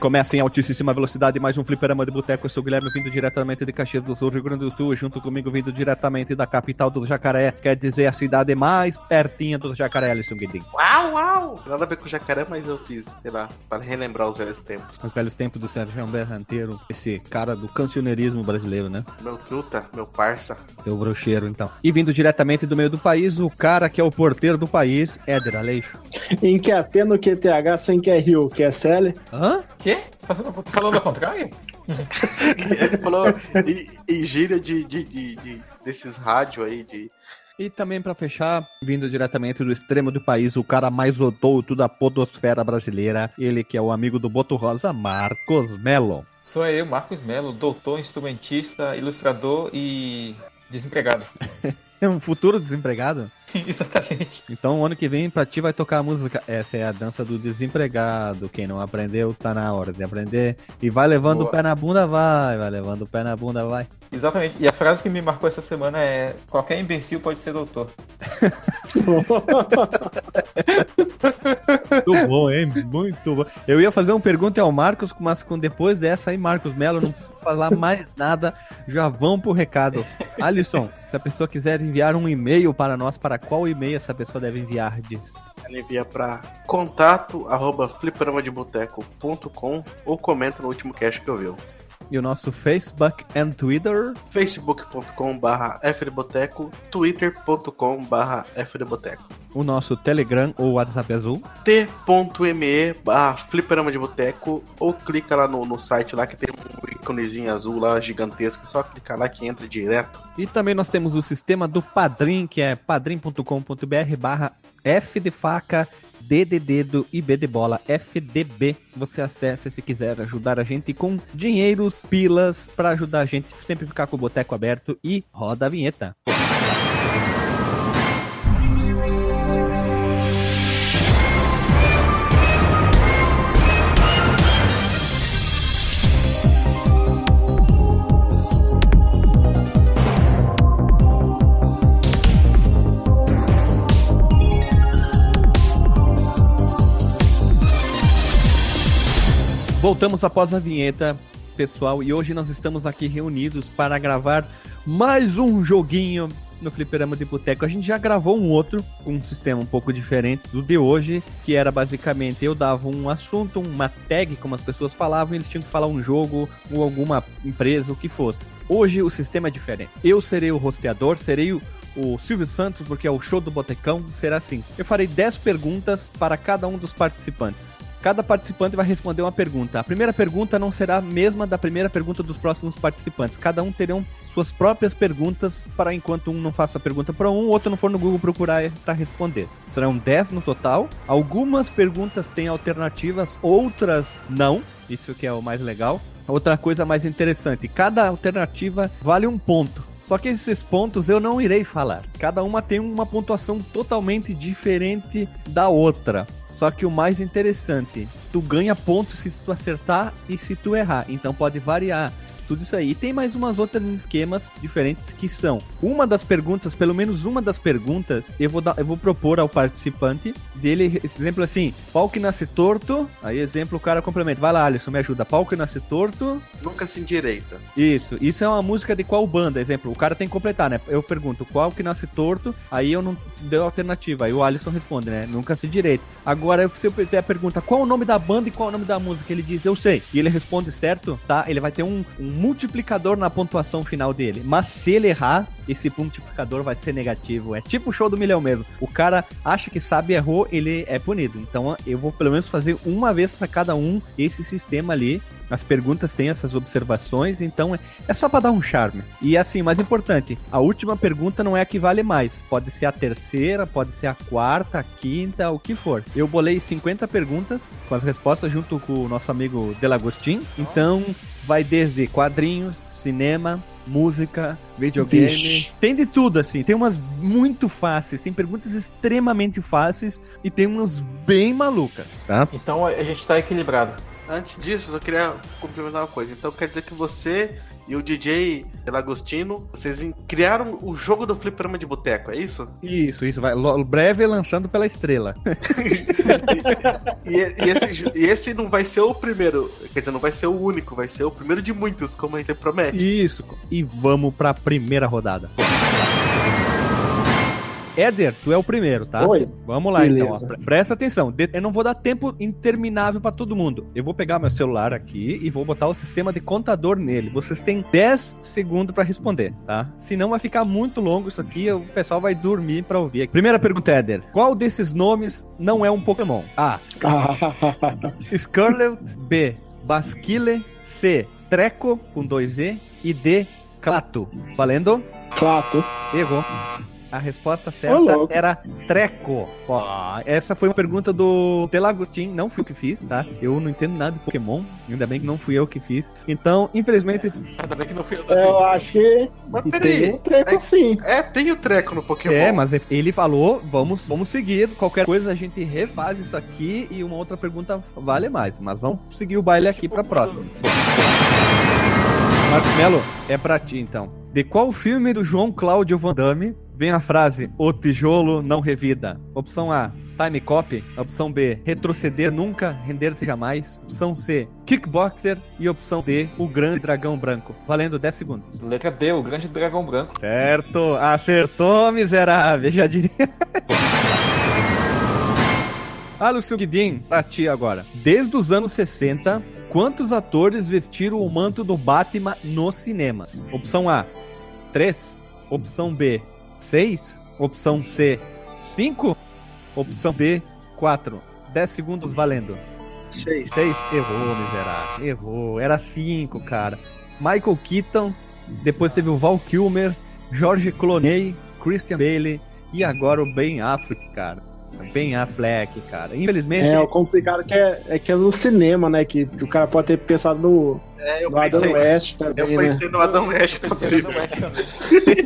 Recomeça em altíssima velocidade mais um fliperama de boteco. Eu sou o Guilherme, vindo diretamente de Caxias do Sul, Rio Grande do Sul, junto comigo vindo diretamente da capital do Jacaré, quer dizer a cidade mais pertinha do Jacaré, Alisson Guedin. Uau, uau! Nada a ver com jacaré, mas eu fiz, sei lá, para relembrar os velhos tempos. Os velhos tempos do Sérgio Berranteiro, esse cara do cancioneirismo brasileiro, né? Meu truta, meu parça. Teu brocheiro, então. E vindo diretamente do meio do país, o cara que é o porteiro do país, Éder Aleixo. Em que é P no QTH sem que é Rio, que é? Hã? Quê? Tá falando, ao contrário? Ele falou em, em gíria de, de, de- de- desses rádio aí, de. E também pra fechar, vindo diretamente do extremo do país, o cara mais odouto da podosfera brasileira, ele que é o amigo do Boto Rosa, Marcos Melo. Sou eu, Marcos Melo, doutor, instrumentista, ilustrador e desempregado. É um futuro desempregado? Exatamente. Então, ano que vem, pra ti vai tocar a música. Essa é a dança do desempregado. Quem não aprendeu, tá na hora de aprender. E vai levando Boa. o pé na bunda, vai. Vai levando o pé na bunda, vai. Exatamente. E a frase que me marcou essa semana é: qualquer imbecil pode ser doutor. Muito bom, hein? Muito bom. Eu ia fazer uma pergunta ao Marcos, mas com depois dessa aí, Marcos Melo, não precisa falar mais nada. Já vão pro recado. Alisson, se a pessoa quiser enviar um e-mail para nós, para qual e-mail essa pessoa deve enviar? Diz. Ele envia pra contato arroba ou comenta no último cast que ouviu. E o nosso Facebook and Twitter. facebook.com barra fdboteco, twitter.com barra fdboteco. O nosso Telegram ou WhatsApp azul. t.me barra fliperama de boteco ou clica lá no, no site lá que tem um íconezinho azul lá gigantesco, só clicar lá que entra direto. E também nós temos o sistema do Padrim, que é padrim.com.br barra F de faca, D de dedo e B de bola, FDB. Você acessa se quiser ajudar a gente com dinheiros, pilas, para ajudar a gente sempre ficar com o boteco aberto e roda a vinheta. Voltamos após a vinheta, pessoal, e hoje nós estamos aqui reunidos para gravar mais um joguinho no Fliperama de Boteco. A gente já gravou um outro com um sistema um pouco diferente do de hoje, que era basicamente eu dava um assunto, uma tag, como as pessoas falavam, e eles tinham que falar um jogo ou alguma empresa, o que fosse. Hoje o sistema é diferente. Eu serei o rosteador, serei o o Silvio Santos, porque é o show do Botecão, será assim. Eu farei 10 perguntas para cada um dos participantes. Cada participante vai responder uma pergunta. A primeira pergunta não será a mesma da primeira pergunta dos próximos participantes. Cada um terão suas próprias perguntas para enquanto um não faça a pergunta para um, o outro não for no Google procurar para responder. Serão 10 no total. Algumas perguntas têm alternativas, outras não. Isso que é o mais legal. Outra coisa mais interessante, cada alternativa vale um ponto. Só que esses pontos eu não irei falar. Cada uma tem uma pontuação totalmente diferente da outra. Só que o mais interessante, tu ganha pontos se tu acertar e se tu errar. Então pode variar tudo isso aí. E tem mais umas outras esquemas diferentes que são. Uma das perguntas, pelo menos uma das perguntas, eu vou dar, eu vou propor ao participante dele, exemplo assim, pau que nasce torto. Aí exemplo o cara complementa. Vai lá, Alisson, me ajuda. Pau que nasce torto. Nunca se endireita. Isso, isso é uma música de qual banda? Exemplo, o cara tem que completar, né? Eu pergunto qual que nasce torto, aí eu não deu alternativa, aí o Alisson responde, né? Nunca se direito. Agora, se eu fizer a pergunta qual o nome da banda e qual o nome da música, ele diz eu sei, e ele responde certo, tá? Ele vai ter um, um multiplicador na pontuação final dele. Mas se ele errar, esse multiplicador vai ser negativo. É tipo o show do milhão mesmo. O cara acha que sabe, errou, ele é punido. Então eu vou pelo menos fazer uma vez para cada um esse sistema ali. As perguntas têm essas observações, então é- é só para dar um charme. E assim, mais importante, a última pergunta não é a que vale mais. Pode ser a terceira, pode ser a quarta, a quinta, o que for. Eu bolei 50 perguntas com as respostas junto com o nosso amigo Delagostin. Então, vai desde quadrinhos, cinema, música, videogame. Vixe. Tem de tudo, assim. Tem umas muito fáceis, tem perguntas extremamente fáceis e tem umas bem malucas, tá? Então a gente tá equilibrado. Antes disso, eu só queria complementar uma coisa. Então quer dizer que você e o DJ Delagostino, vocês criaram o jogo do fliperama de boteco, é isso? Isso, isso, vai. Lo- Breve lançando pela estrela. E, e esse, e esse não vai ser o primeiro, quer dizer, não vai ser o único, vai ser o primeiro de muitos, como a gente promete. Isso. E vamos pra primeira rodada. Éder, tu é o primeiro, tá? Oi. Vamos lá Beleza. então. ó. Pre- Presta atenção. Eu não vou dar tempo interminável pra todo mundo. Eu vou pegar meu celular aqui e vou botar o sistema de contador nele. Vocês têm 10 segundos pra responder, tá? Senão vai ficar muito longo isso aqui, o pessoal vai dormir pra ouvir. Primeira pergunta, Éder. Qual desses nomes não é um Pokémon? A. Scarlet, B. Basquile, C. Treco, com dois E, e D. Clato. Valendo? Clato. Errou. A resposta certa louco. era treco. Ó, essa foi uma pergunta do Telagostin, não fui eu que fiz, tá? Eu não entendo nada de Pokémon, ainda bem que não fui eu que fiz. Então, infelizmente, Ainda bem que não fui eu Eu acho que Mas tem peraí, um treco assim. é, tem o treco no Pokémon. é, mas ele falou, vamos, vamos seguir. Qualquer coisa a gente refaz isso aqui e uma outra pergunta vale mais. Mas vamos seguir o baile aqui pra próxima. Marcos Melo, é pra ti então. De qual filme do João Cláudio Van Damme vem a frase O tijolo não revida? Opção A, Time Cop. Opção B, retroceder nunca, render-se jamais. Opção C, Kickboxer. E opção D, O Grande Dragão Branco. Valendo 10 segundos. Letra D, o grande dragão branco. Certo, acertou, miserável. Já diria. Lúcio Guidin, pra ti agora. Desde os anos 60, quantos atores vestiram o manto do Batman nos cinemas? Opção A, 3. Opção B, 6. Opção C, 5. Opção D, 4. 10 segundos valendo. Seis. 6. Errou, miserável. Errou. Era 5, cara. Michael Keaton, depois teve o Val Kilmer, George Clooney, Christian Bale e agora o Ben Affleck, cara. Ben Affleck, cara. Infelizmente, É, o complicado que é, é que é no cinema, né? Que o cara pode ter pensado no, É, eu no Adam pensei, West eu também, né? pensei no Adam West também.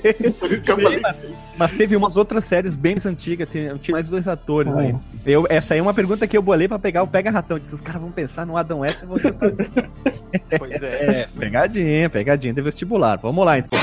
É. Por isso que eu Sim, falei. mas, mas teve umas outras séries bem mais antigas, tinha mais dois atores Ah, aí. Eu, essa aí é uma pergunta que eu bolei pra pegar o Pega Ratão. Disse, os caras vão pensar no Adam West e vão assim. Pois é. É, pegadinha, pegadinha de vestibular. Vamos lá, então.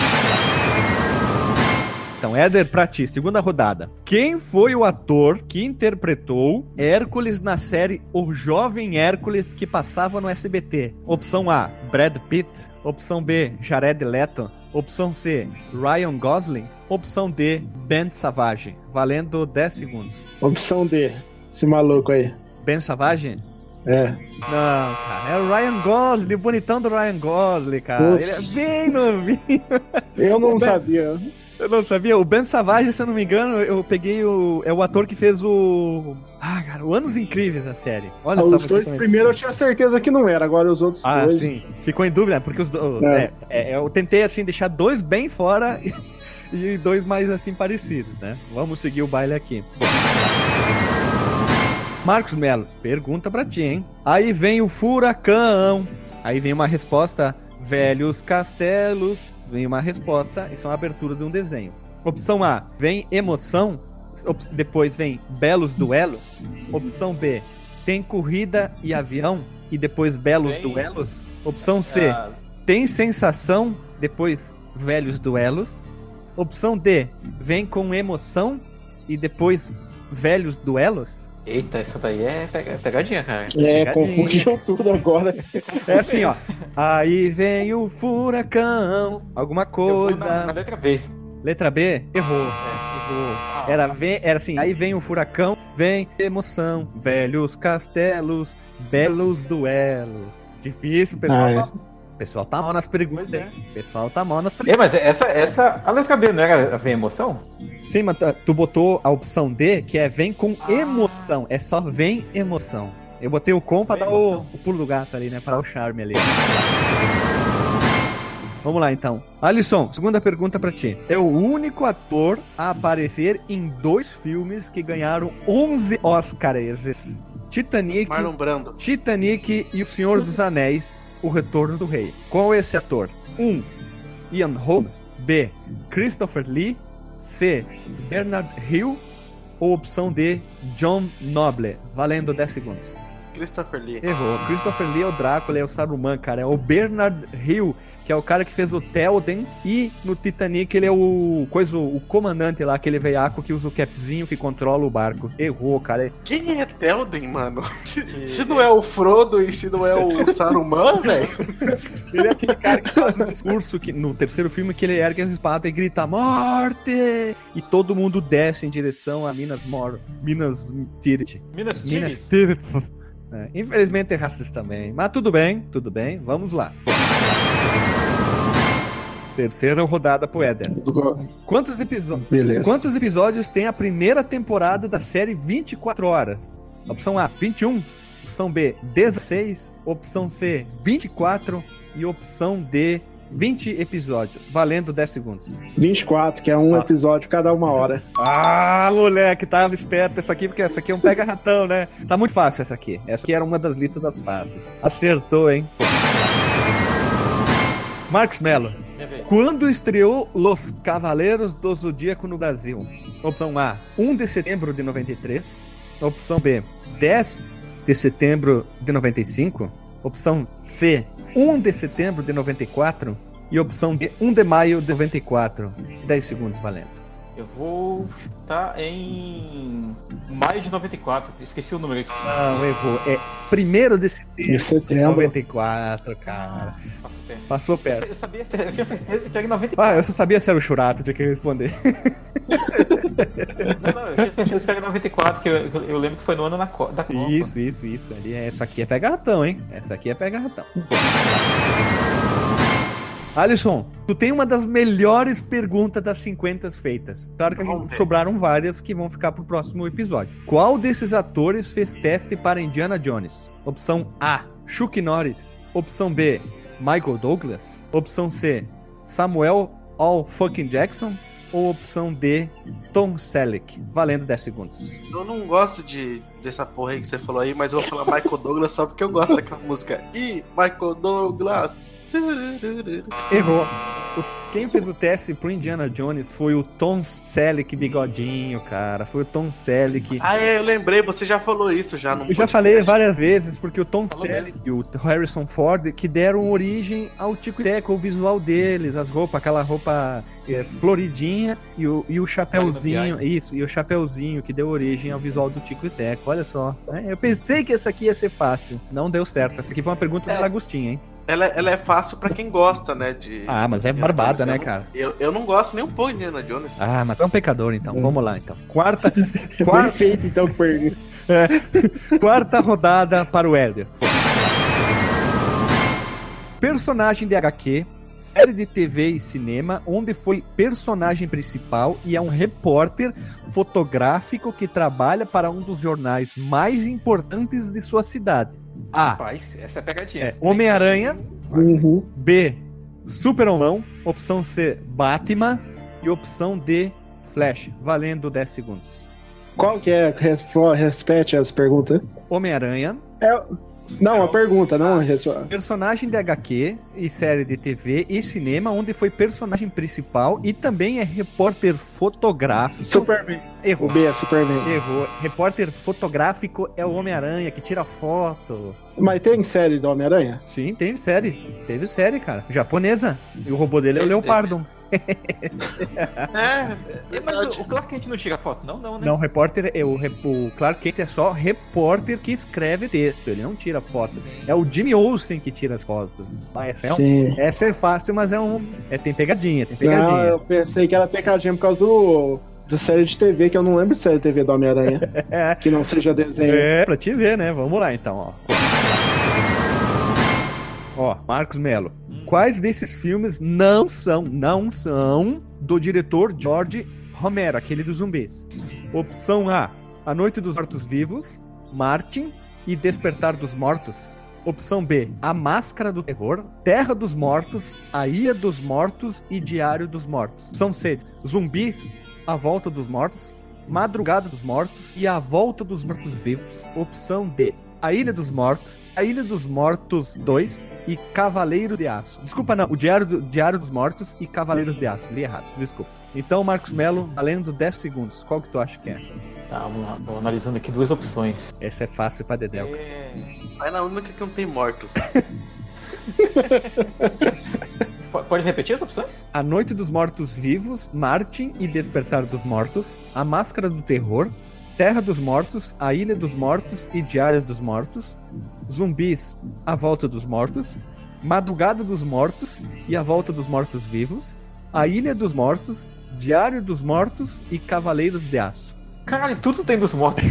Então, Éder, pra ti, segunda rodada. Quem foi o ator que interpretou Hércules na série O Jovem Hércules que passava no SBT? Opção A, Brad Pitt. Opção B, Jared Leto. Opção C, Ryan Gosling. Opção D, Ben Savage. Valendo 10 segundos. Opção D. Esse maluco aí. Ben Savage? É. Não, cara, é o Ryan Gosling, o bonitão do Ryan Gosling, cara. Ele é bem novinho. Eu não Ben- sabia. Eu não sabia. O Ben Savage, se eu não me engano, eu peguei o. É o ator que fez o. Ah, cara, o Anos Incríveis da série. Olha só. os dois primeiros eu tinha certeza que não era, agora os outros Ah, dois. sim. Ficou em dúvida, porque os dois. É. É. é, eu tentei, assim, deixar dois bem fora e dois mais, assim, parecidos, né? Vamos seguir o baile aqui. Marcos Melo, pergunta pra ti, hein? Aí vem o furacão. Aí vem uma resposta: velhos castelos. Vem uma resposta, isso é uma abertura de um desenho. Opção A, vem emoção. Op- depois vem belos duelos. Opção B, tem corrida e avião. E depois belos Vem- duelos. Opção C, Ah, tem sensação. Depois velhos duelos. Opção D, vem com emoção. E depois velhos duelos. Eita, essa daí é pega- pegadinha, cara. É, Pegadinha. confundiu tudo agora. É assim, ó. Aí vem o furacão. Alguma Eu vou coisa. na, na letra B. Letra B? Errou. Errou. Era, vem, era assim, aí vem o furacão, vem emoção, velhos castelos, belos duelos. Difícil, pessoal. Ah, tá, pessoal tá mal nas perguntas. É. hein? Pessoal tá mal nas perguntas. É, mas essa, essa. A letra B não era a V emoção? Sim, mas tu- tu botou a opção D, que é vem com emoção. É só vem emoção. Eu botei o com pra Vem dar o, o pulo do gato ali, né? Pra dar o charme ali. Vamos lá então. Alisson, segunda pergunta pra ti. É o único ator a aparecer em dois filmes que ganharam 11 Oscars. Titanic, Marlon Brando. Titanic e O Senhor dos Anéis, O Retorno do Rei. Qual é esse ator? 1. Um, Ian Holm. B. Christopher Lee. C. Bernard Hill. Ou opção D. John Noble. Valendo 10 segundos. Christopher Lee. Errou. Christopher Lee é o Drácula, é o Saruman, cara. É o Bernard Hill, que é o cara que fez o Telden. E no Titanic ele é o coisa, o comandante lá, aquele veiaco que usa o capzinho que controla o barco. Errou, cara. Quem é Telden, mano? Se, se não é o Frodo e se não é o Saruman, velho. Ele é aquele cara que faz um discurso que, no terceiro filme que ele ergue as espadas e grita Morte! E todo mundo desce em direção a Minas Mor... Minas Tirith. Minas Minas Tirith. É, infelizmente é racista também. Mas tudo bem, tudo bem. Vamos lá. Terceira rodada pro Éder. Quantos episódios? Beleza. Quantos episódios tem a primeira temporada da série 24 horas? Opção A, 21. Opção B, 16. Opção C, 24. E opção D, 20 episódios. Valendo 10 segundos. 24, que é um Ah. episódio cada uma hora. Ah, moleque, tava esperto essa aqui, porque essa aqui é um pega-ratão, né? Tá muito fácil essa aqui. Essa aqui era uma das listas das fáceis. Acertou, hein? Marcos Mello. Quando estreou Los Cavaleiros do Zodíaco no Brasil? Opção A, 1 de setembro de 93. Opção B, 10 de setembro de 95. Opção C, 1 de setembro de 94. E opção D, 1 de maio de 94. 10 segundos valendo. Eu vou chutar em maio de 94. Esqueci o número aqui. Não, errou. É 1 de setembro Em de setembro. 94, cara. Passou tempo. Passou perto. Eu sabia, eu tinha certeza que era em 94. Ah, eu só sabia se era o Churato, tinha que responder. Não, não, eu tinha certeza que era em 94, que eu, eu- lembro que foi no ano da Copa. Isso, isso, isso. Ali, essa aqui é pega-ratão, hein? Essa aqui é pega-ratão. Alisson, tu tem uma das melhores perguntas das 50 feitas. Claro que gente sobraram várias que vão ficar pro próximo episódio. Qual desses atores fez teste para Indiana Jones? Opção A, Chuck Norris. Opção B, Michael Douglas. Opção C, Samuel All Fucking Jackson. Ou opção D, Tom Selleck. Valendo 10 segundos. Eu não gosto de, dessa porra aí que você falou aí, mas eu vou falar Michael Douglas só porque eu gosto daquela música. Ih, Michael Douglas. Errou. O- quem fez o teste pro Indiana Jones foi o Tom Selleck bigodinho, cara. Foi o Tom Selleck. Ah, é, eu lembrei, você já falou isso já no Eu já falei várias vezes, porque o Tom Falou Selleck e o Harrison Ford que deram origem ao Tico Teco, o visual deles, as roupas, aquela roupa é, floridinha e o, e o chapéuzinho, isso, e o chapéuzinho que deu origem ao visual do Tico e Teco. Olha só. É, eu pensei que essa aqui ia ser fácil. Não deu certo. Essa aqui foi uma pergunta do É. Lagostinho, hein? Ela, ela é fácil pra quem gosta, né? De Ah, mas é barbada, Jones. né, cara? Eu, eu não gosto nem um pouco de Indiana Jones. Ah, mas tu é um pecador, então. É. Vamos lá, então. Quarta, quarta, Perfeito, então, que pergunta. quarta rodada para o Hélio. Personagem de HQ, série de TV e cinema, onde foi personagem principal e é um repórter fotográfico que trabalha para um dos jornais mais importantes de sua cidade. A. Rapaz, essa é a pegadinha. É, Homem-Aranha. Uhum. B. Super-Homão. Opção C. Batman. E opção D. Flash. Valendo 10 segundos. Qual que é? Repete as perguntas. Homem-Aranha. É, não, a pergunta, não a resposta. Personagem de HQ e série de TV e cinema, onde foi personagem principal e também é repórter fotográfico. Superman. O Errou. B é Superman. Errou. Repórter fotográfico é o Homem-Aranha que tira foto. Mas tem série do Homem-Aranha? Sim, teve série. Teve série, cara. Japonesa. E o robô dele é o Leopardo. É, É, Mas o, o Clark Kent não tira foto? Não, não, né? Não, o repórter é o, rep- o Clark Kent é só repórter que escreve texto, ele não tira foto. É o Jimmy Olsen que tira as fotos. Ah, essa, é um- Sim. essa é fácil, mas é um. É, tem pegadinha, tem Não, pegadinha. eu pensei que era pecadinha por causa do. Da série de TV, que eu não lembro de série de TV do Homem-Aranha. que não seja desenho. É, pra te ver, né? Vamos lá então, ó. Ó, Marcos Melo. Quais desses filmes não são, não são do diretor George Romero, aquele dos zumbis? Opção A: A Noite dos Mortos Vivos, Martin e Despertar dos Mortos. Opção B: A Máscara do Terror, Terra dos Mortos, A Ilha dos Mortos e Diário dos Mortos. Opção C: Zumbis, A Volta dos Mortos, Madrugada dos Mortos e A Volta dos Mortos-Vivos. Opção D. A Ilha dos Mortos, A Ilha dos Mortos 2 e Cavaleiro de Aço. Desculpa, não. O Diário, do, Diário dos Mortos e Cavaleiros de Aço. Li errado, desculpa. Então, Marcos Melo, valendo 10 segundos. Qual que tu acha que é? Tá, vamos lá. Tô analisando aqui duas opções. Essa é fácil pra Dedel. É... Vai na única que não tem mortos. po- Pode repetir as opções? A Noite dos Mortos Vivos, Martin e Despertar dos Mortos, A Máscara do Terror, Terra dos Mortos, A Ilha dos Mortos e Diário dos Mortos, Zumbis, A Volta dos Mortos, Madrugada dos Mortos e A Volta dos Mortos Vivos, A Ilha dos Mortos, Diário dos Mortos e Cavaleiros de Aço. Caralho, tudo tem dos mortos.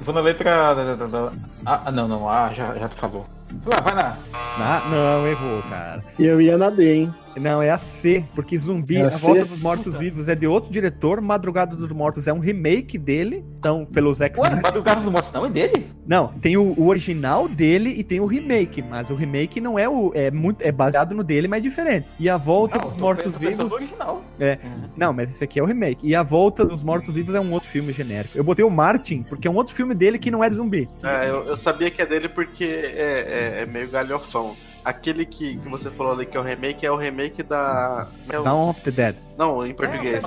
Vou na letra. da- da- da- Ah, não, não. Ah, já, já tu falou. Vai, vai na. Ah, não, errou, cara. Eu ia na D, hein? Não, é a C, porque Zumbi, É a A? Volta dos Mortos Vivos é de outro diretor, Madrugada dos Mortos é um remake dele, então, pelos Ué, X-Men. Madrugada dos Mortos não é dele? Não, tem o, o original dele e tem o remake, mas o remake não é o. É, muito, é baseado no dele, mas é diferente. E a Volta Não, dos eu tô Mortos pensando Vivos. no original. É. Uhum. Não, mas esse aqui é o remake. E a Volta dos Mortos Vivos é um outro filme genérico. Eu botei o Martin, porque é um outro filme dele que não é de zumbi. É, eu, eu sabia que é dele porque é, é- é meio galhofão. Aquele que, que você falou ali que é o remake é o remake da. é o- Dawn of the Dead. Não, em português.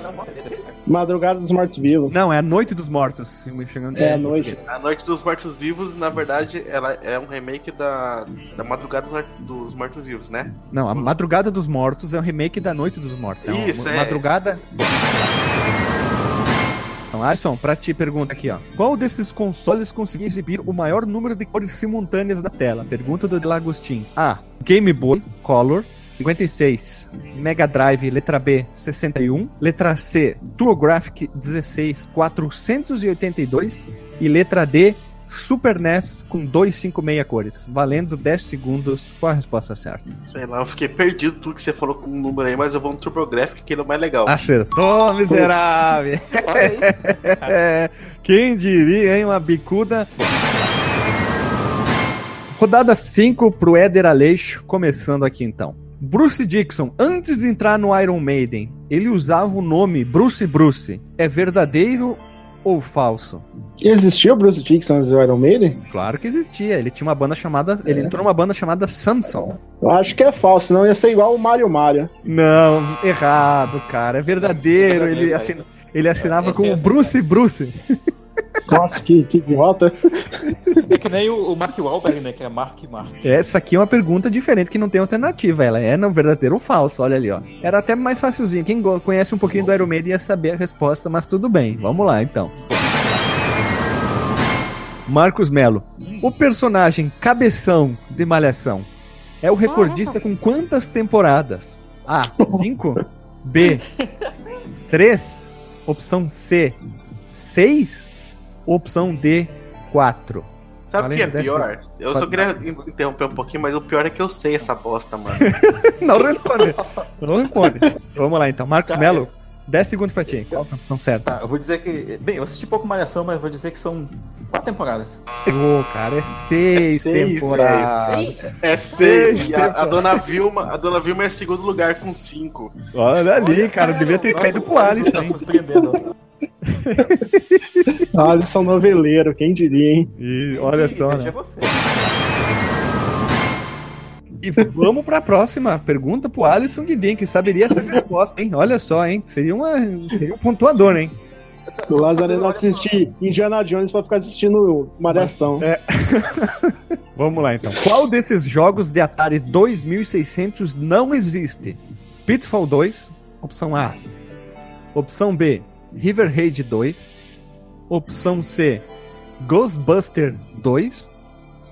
Madrugada dos Mortos Vivos. Não, é a Noite dos Mortos. chegando É, a noite. português. A Noite dos Mortos Vivos, na verdade, ela é um remake da, da Madrugada dos, Mor- dos Mortos Vivos, né? Não, a Madrugada dos Mortos é um remake da Noite dos Mortos. É uma Isso, é. Madrugada. Então, Alisson, pra ti pergunta aqui, ó. Qual desses consoles conseguia exibir o maior número de cores simultâneas na tela? Pergunta do Delagostin. A. Game Boy Color. 56. Mega Drive, letra B, 61. Letra C, TurboGrafx 16, 482. E letra D, Super NES com 256 cores. Valendo 10 segundos. Qual a resposta certa? Sei lá, eu fiquei perdido tudo que você falou com o número aí, mas eu vou no TurboGrafx, que ele é o mais legal. Acertou, miserável! É, quem diria, hein? Uma bicuda. Rodada 5 pro Éder Aleixo, começando aqui então. Bruce Dixon, antes de entrar no Iron Maiden, ele usava o nome Bruce Bruce. É verdadeiro ou falso? Existia o Bruce Dixon do Iron Maiden? Claro que existia. Ele tinha uma banda chamada. Ele entrou numa banda chamada Samson. Eu acho que é falso, senão ia ser igual o Mario Mario. Não, errado, cara. É verdadeiro. É verdadeiro Ele, aí. assina- ele assinava Esse como é Bruce Bruce. Nossa, que, que idiota. É que nem o, o Mark Wahlberg, né? Que é Mark Mark. Essa aqui é uma pergunta diferente que não tem alternativa. Ela é no verdadeiro ou falso, olha ali, ó. Era até mais facilzinho. Quem conhece um pouquinho do Iron Maiden ia saber a resposta, mas tudo bem. Vamos lá, então. Marcos Melo. O personagem Cabeção de Malhação é o recordista com quantas temporadas? A. 5. B. 3. Opção C. 6. Opção D. 4. Sabe o que é pior? Eu só queria in- interromper um pouquinho, mas o pior é que eu sei essa bosta, mano. Não responde. Não responde. Vamos lá então. Marcos Tá, Melo, 10 segundos pra ti. Qual a opção certa? Tá, eu vou dizer que. Bem, eu assisti pouco Malhação, mas eu vou dizer que são quatro temporadas. Ô, cara, é seis É seis, temporadas. Seis? É Seis seis. E a, a dona Vilma, a dona Vilma é segundo lugar com cinco. Olha ali, cara. Devia ter Nossa, caído pro Alisson, tá surpreendendo. Olha, são noveleiro, quem diria, hein? E olha só, Veja né? você. E vamos pra próxima pergunta pro Alisson Guidin, que saberia essa resposta, hein? Olha só, hein? Seria, uma, seria um pontuador, hein? O Lazareno assiste Indiana Jones pra ficar assistindo Malhação. É. Vamos lá então. Qual desses jogos de Atari 2600 não existe? Pitfall 2, opção A. Opção B, River Raid 2. Opção C, Ghostbuster 2.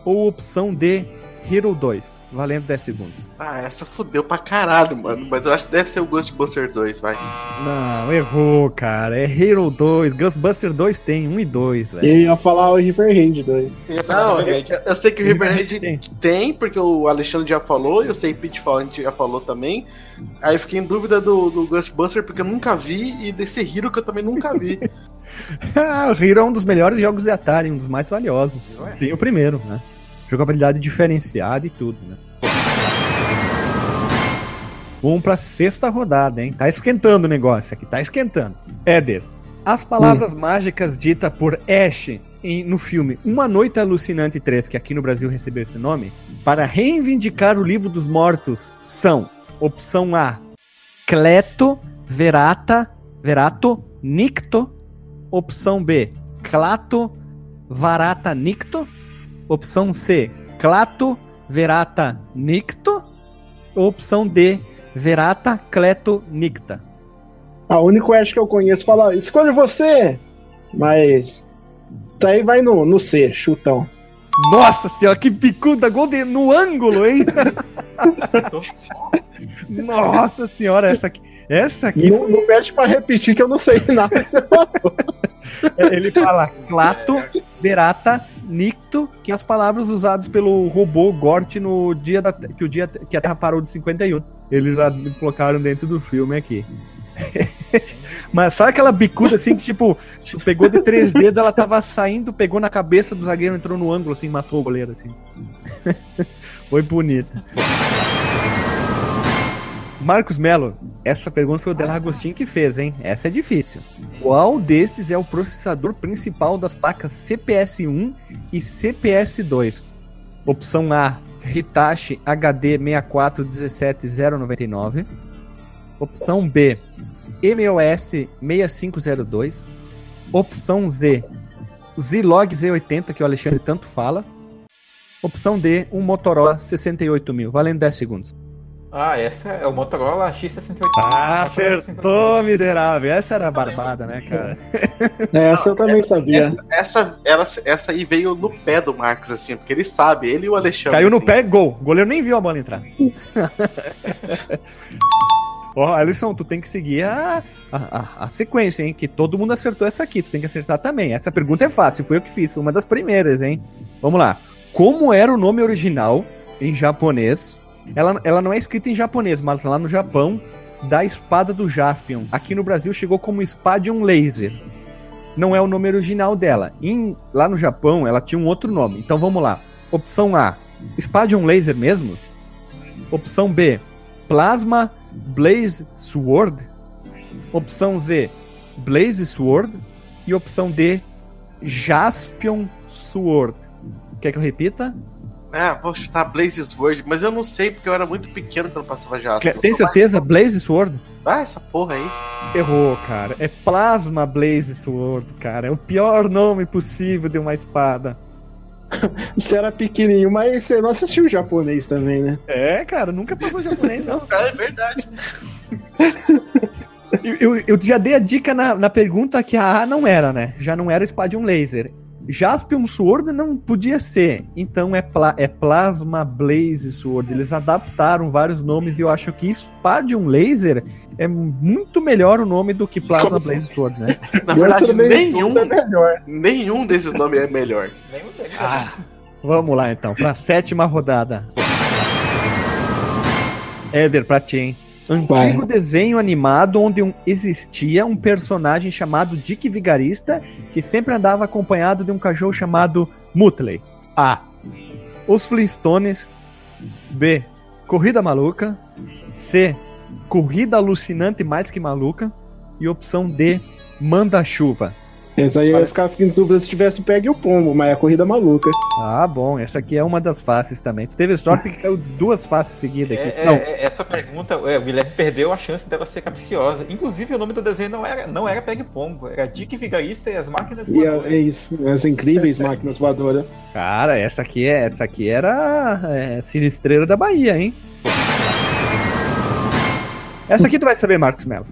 Ou opção D, Hero 2. Valendo 10 segundos. Ah, essa fudeu pra caralho, mano. Mas eu acho que deve ser o Ghostbuster 2, vai. Não, errou, cara. É Hero 2. Ghostbuster 2 tem 1 e 2, velho. E ia falar o River Raid 2. Eu ia falar Não, eu, eu sei que o River Raid Tem. tem, porque o Alexandre já falou, e eu sei que Pitfall a gente já falou também. Aí eu fiquei em dúvida do, do Ghostbuster, porque eu nunca vi, e desse Hero que eu também nunca vi. Ah, o Hero é um dos melhores jogos de Atari, um dos mais valiosos. Tem o primeiro, né? Jogabilidade diferenciada e tudo, né? Vamos pra sexta rodada, hein? Tá esquentando o negócio aqui, tá esquentando. Éder, as palavras mágicas ditas por Ash em- no filme Uma Noite Alucinante 3, que aqui no Brasil recebeu esse nome, para reivindicar o livro dos mortos são opção A, Cleto, Verata, verato, nicto. Opção B, clato, varata, nicto. Opção C, clato, verata, nicto. Opção D, verata, cleto, nicta. A única Ash que eu conheço fala, escolha você! Mas. Tá aí vai no, no C, chutão. Nossa senhora, que picuda, gol de- no ângulo, hein? Nossa senhora, essa aqui. Essa aqui Não, não pede pra repetir que eu não sei nada que você falou. Ele fala clato, verata, nicto, que é as palavras usadas pelo robô Gort no dia da, que o dia que a Terra parou de 51. Eles a- colocaram dentro do filme aqui. Mas sabe aquela bicuda assim que, tipo, pegou de três dedos, ela tava saindo, pegou na cabeça do zagueiro, entrou no ângulo, assim, matou o goleiro, assim. Foi bonita. Marcos Melo, essa pergunta foi o Del Agostinho que fez, hein? Essa é difícil. Qual destes é o processador principal das placas CPS-1 e CPS-2? Opção A, Hitachi HD 6417099. Opção B, MOS 6502. Opção Z, Zilog Z80, que o Alexandre tanto fala. Opção D, um Motorola 68000, valendo 10 segundos. Ah, essa é o Motorola X68. Ah, acertou, miserável. Essa era barbada, né, cara? Essa eu também sabia. Essa, essa, ela- essa aí veio no pé do Marcos, assim, porque ele sabe, ele e o Alexandre. Caiu no assim. pé, gol. O goleiro nem viu a bola entrar. Ó, Alisson, tu tem que seguir a, a, a- a sequência, hein? Que todo mundo acertou essa aqui. Tu tem que acertar também. Essa pergunta é fácil, foi eu que fiz. Foi uma das primeiras, hein? Vamos lá. Como era o nome original em japonês? Ela, ela não é escrita em japonês, mas lá no Japão, da espada do Jaspion. Aqui no Brasil chegou como Spadium Laser. Não é o nome original dela. Em- lá no Japão, ela tinha um outro nome. Então vamos lá. Opção A, Spadium Laser mesmo? Opção B, Plasma Blaze Sword? Opção Z, Blaze Sword? E opção D, Jaspion Sword. Quer que eu repita? Ah, vou chutar Blaze Sword, mas eu não sei porque eu era muito pequeno quando passava já. Quer- Tem certeza? Blaze Sword? Ah, essa porra aí. Errou, cara. É Plasma Blaze Sword, cara. É o pior nome possível de uma espada. Você era pequenininho, mas você não assistiu o japonês também, né? É, cara, nunca passou japonês, não. Ah, é verdade. Eu, eu- eu já dei a dica na, na pergunta que a A não era, né? Já não era Spadium Laser. Jaspion Sword não podia ser. Então é, pla- é Plasma Blaze Sword. Eles adaptaram vários nomes e eu acho que Spadium Laser é muito melhor o nome do que Plasma Como assim? Blaze Sword, né? Na verdade, nenhum, é melhor. nenhum desses nomes é melhor. Nenhum deles. Ah, vamos lá então, pra sétima rodada. Éder, pra ti, hein? Antigo desenho animado onde um- existia um personagem chamado Dick Vigarista que sempre andava acompanhado de um cachorro chamado Mutley. A. Os Flintstones. B. Corrida Maluca. C. Corrida Alucinante Mais Que Maluca. E opção D. Manda-chuva. Essa aí eu ia ficar em dúvida se tivesse pegue o pombo, mas é a corrida maluca. Ah, bom. Essa aqui é uma das faces também. Tu teve sorte que caiu duas faces seguidas aqui. É, é, Não, é, essa pergunta, é, o Guilherme perdeu a chance dela ser capciosa. Inclusive, o nome do desenho não era, não era Peg Pombo, era Dick Vigarista e as máquinas E é, voadoras. é isso, as incríveis máquinas voadoras. Cara, essa aqui é, essa aqui era é, sinistreira da Bahia, hein? Essa aqui tu vai saber, Marcos Mello.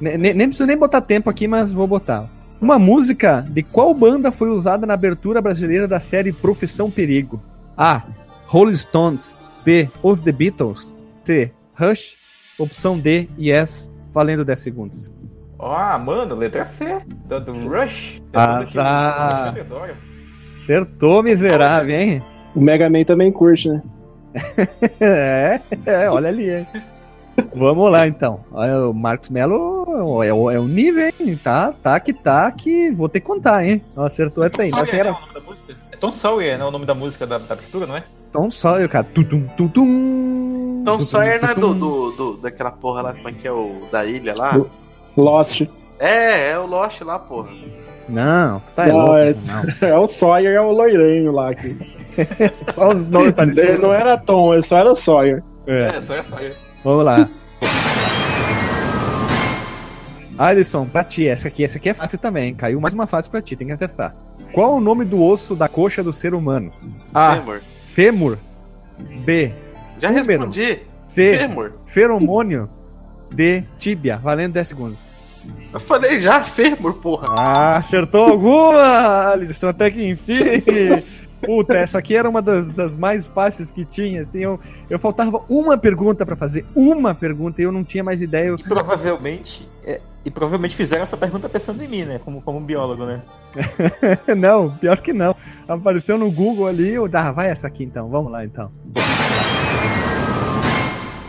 Ne- ne- Nem preciso nem botar tempo aqui, mas vou botar. Uma música de qual banda foi usada na abertura brasileira da série Profissão Perigo? A. Rolling Stones. B. Os The Beatles. C. Rush. Opção D. Yes. Valendo 10 segundos. Ah, mano, letra C, do, do Rush. Ah, É tá. Acertou, miserável, hein? O Mega Man também curte, né? É, é, olha ali, hein? Vamos lá, então. O Marcos Melo é o, é o nível, hein? Tá, tá que tá que vou ter que contar, hein? Acertou essa aí. Mas Sawyer, era o nome da música? É Tom Sawyer, né? O nome da música da, da abertura, não é? Tom Sawyer, cara. Tutum, tutum. Então Tutum, só é do, do, do- daquela porra lá, como é que é o da ilha lá? Do- Lost. É, é o Lost lá, porra. Não, tu tá Não, louco. é- Não. É o Sawyer, é o loirinho lá. Aqui. Só o nome Ele parecido. não era Tom, ele só era Sawyer. É, É, Sawyer Sawyer. vamos lá. Alisson, pra ti, essa aqui, essa aqui é fácil também, hein? Caiu mais uma fácil pra ti, tem que acertar. Qual o nome do osso da coxa do ser humano? A. Fêmur. Fêmur. B. Já Número. respondi. C. Fêmur. Feromônio. D. Tíbia. Valendo 10 segundos. Eu falei já, fêmur, porra. Ah, acertou alguma, Alisson, até que enfim. Puta, essa aqui era uma das, das mais fáceis que tinha, assim, eu, eu faltava uma pergunta pra fazer, uma pergunta, e eu não tinha mais ideia. Eu- E provavelmente. é, e provavelmente fizeram essa pergunta pensando em mim, né? Como, como biólogo, né? não, pior que não. Apareceu no Google ali, eu ah, vai essa aqui então, vamos lá então.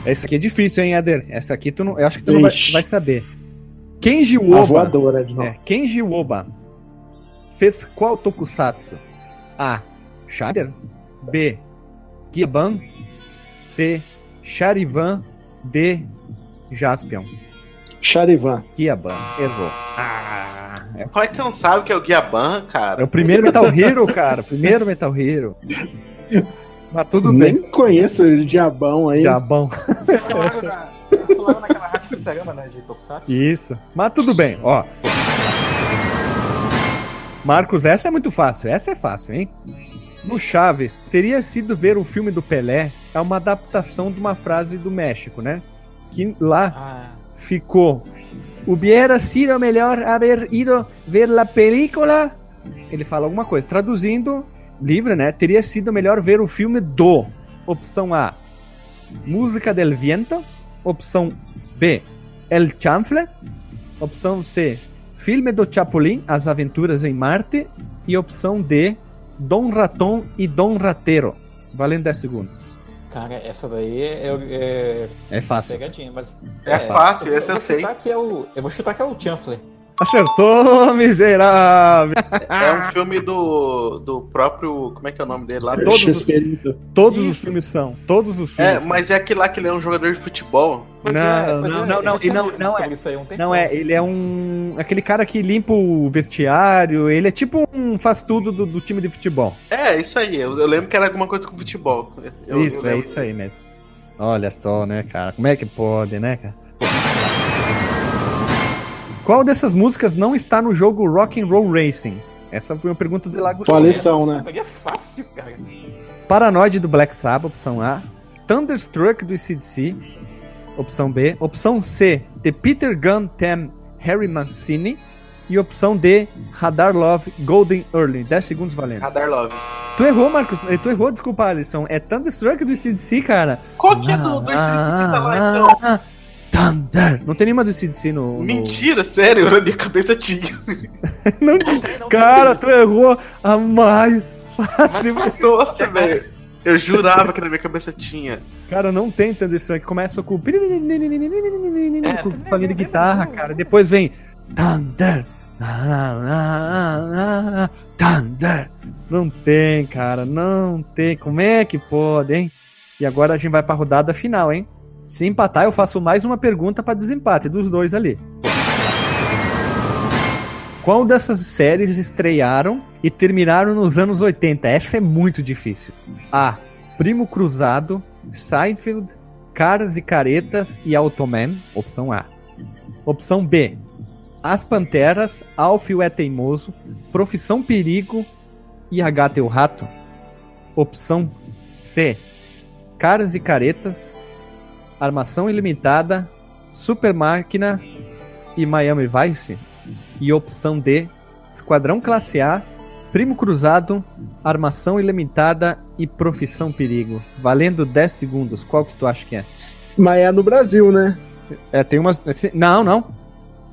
Essa aqui é difícil, hein, Eder? Essa aqui tu não, eu acho que tu não vai, vai saber. Kenji A Woba. voadora de novo. É, Kenji Woba fez qual tokusatsu? A. Shader. B. Giban. C. Charivan. D. Jaspion. Charivan. Giban. Errou. Ah, é, Como é que você não sabe que é o Guiaban, é cara? o primeiro Metal Hero, cara. Primeiro Metal Hero. Mas tudo Nem bem. conheço o diabão aí. Diabão. Vocês falaram, na, vocês falaram naquela rádio né? De Tokusatsu? Isso. Mas tudo bem, ó. Marcos, essa é muito fácil. Essa é fácil, hein? No Chaves, teria sido ver o filme do Pelé, é uma adaptação de uma frase do México, né? Que lá Ah, ficou. Hubiera sido melhor haber ido ver la película. Ele fala alguma coisa. Traduzindo, livre, né? Teria sido melhor ver o filme do. Opção A: Música del Viento. Opção B: El Chanfle. Opção C: Filme do Chapulin, As Aventuras em Marte. E opção D: Dom Raton e Dom Rateiro. Valendo 10 segundos. Cara, essa daí é, é, É é fácil. pegadinha, mas. É fácil, esse eu vou sei. Que é o, eu vou chutar que é o Chanfler. Acertou, miserável! É um filme do, do próprio. Como é que é o nome dele lá? Todos os-. Todos os filmes são. Todos os É, filmes. são. mas é aquele lá que ele é um jogador de futebol. Pois Não, é, não, é, não, não, não- não sobre é. Isso aí um tempo. Não é, ele é um. aquele cara que limpa o vestiário, ele é tipo um faz tudo do, do time de futebol. É, isso aí. Eu, eu lembro que era alguma coisa com futebol. Eu- isso, eu é isso aí mesmo. Olha só, né, cara? Como é que pode, né, cara? Qual dessas músicas não está no jogo Rock and Roll Racing? Essa foi uma pergunta de Lago Falição, né? Daí é fácil, cara. Paranoid do Black Sabbath, opção A. Thunderstruck do CDC, opção B. Opção C, The Peter Gunn Theme, Harry Mancini. E opção D, Radar Love, Golden Early. 10 segundos valendo. Radar Love. Tu errou, Marcos. Eh, Tu errou, desculpa, Alisson. É Thunderstruck do CDC, cara. Qual que é do, do tá lá, então? Ah, Thunder. Não tem nenhuma do CDC no. no- Mentira, sério, na minha cabeça tinha. Não- Não, Cara, não, tu errou a mais fácil. Nossa, velho. Eu jurava que na minha cabeça tinha. Cara, não tem Thunderstruck. Começa com. com É. falinha de guitarra, cara. Depois vem. Thunder. Thunder. Não tem, cara. Não tem. Como é que pode, hein? E agora a gente vai pra rodada final, hein? Se empatar, eu faço mais uma pergunta pra desempate dos dois ali. Qual dessas séries estrearam e terminaram nos anos 80? Essa é muito difícil. A. Primo Cruzado, Seinfeld, Caras e Caretas e Automan. Opção A. Opção B. As Panteras, Alfio é Teimoso, Profissão Perigo e e o Rato. Opção C. Caras e Caretas, Armação Ilimitada, Super Máquina e Miami Vice. E opção D. Esquadrão Classe A, Primo Cruzado, Armação Ilimitada e Profissão Perigo. Valendo 10 segundos. Qual que tu acha que é? Mas é no Brasil, né? É, tem umas. Não, não.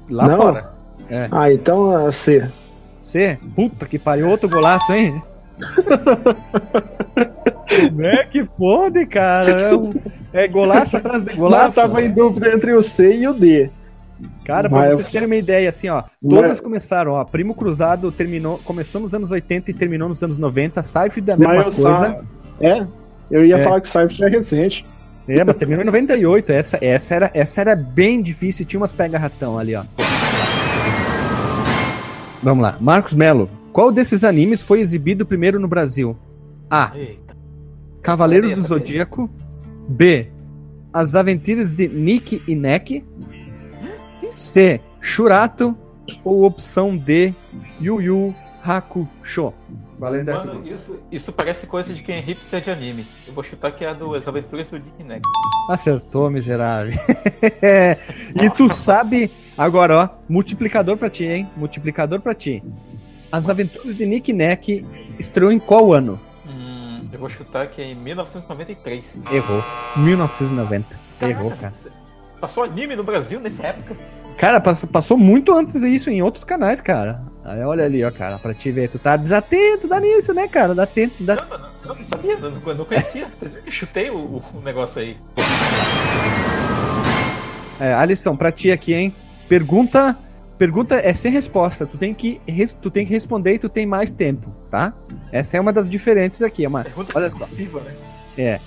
Lá Não? fora. É. Ah, então a C. Você? Puta que pariu, outro golaço, hein? Como é que pode, cara? É, um- é golaço atrás de golaço. tava em dúvida entre o C e o D. Cara, pra Mas vocês eu- terem uma ideia, assim, ó. Mas- Todas começaram, ó. Primo Cruzado terminou, começou nos anos 80 e terminou nos anos 90. Seinfeld é a mesma Mas eu coisa. sa- É? Eu ia É. falar que o Cypher é recente. É, mas terminou em 98. Essa, essa, era, essa era bem difícil. Tinha umas pega-ratão ali, ó. Vamos lá. Marcos Melo. Qual desses animes foi exibido primeiro no Brasil? A. Cavaleiros Essa do. Zodíaco. B. As Aventuras de Nick e Neck. C. Shurato ou opção D, Yu Yu Hakusho? Valendo 10 Mano, segundos. isso, isso parece coisa de quem é hipster de anime. Eu vou chutar que é a do As Aventuras do Nick Nack. Acertou, miserável. e tu sabe. Agora, ó, multiplicador pra ti, hein? Multiplicador pra ti. As aventuras de Nick Nack estreou em qual ano? Eu vou chutar que é em 1993. Errou. 1990. Errou, cara. Passou anime no Brasil nessa época? Cara, pass- passou muito antes isso em outros canais, cara. Aí olha ali, ó, cara, pra te ver. Tu tá desatento, dá nisso, né, cara? Dá tempo, dá. Não, não, não, não sabia, não, não- conhecia. Chutei o, o- o negócio aí. É, Alisson, pra ti aqui, hein? Pergunta. Pergunta é sem resposta. Tu tem que, res- tu tem que responder e tu tem mais tempo, tá? Essa é uma das diferentes aqui. É uma, Pergunta olha só. né? É.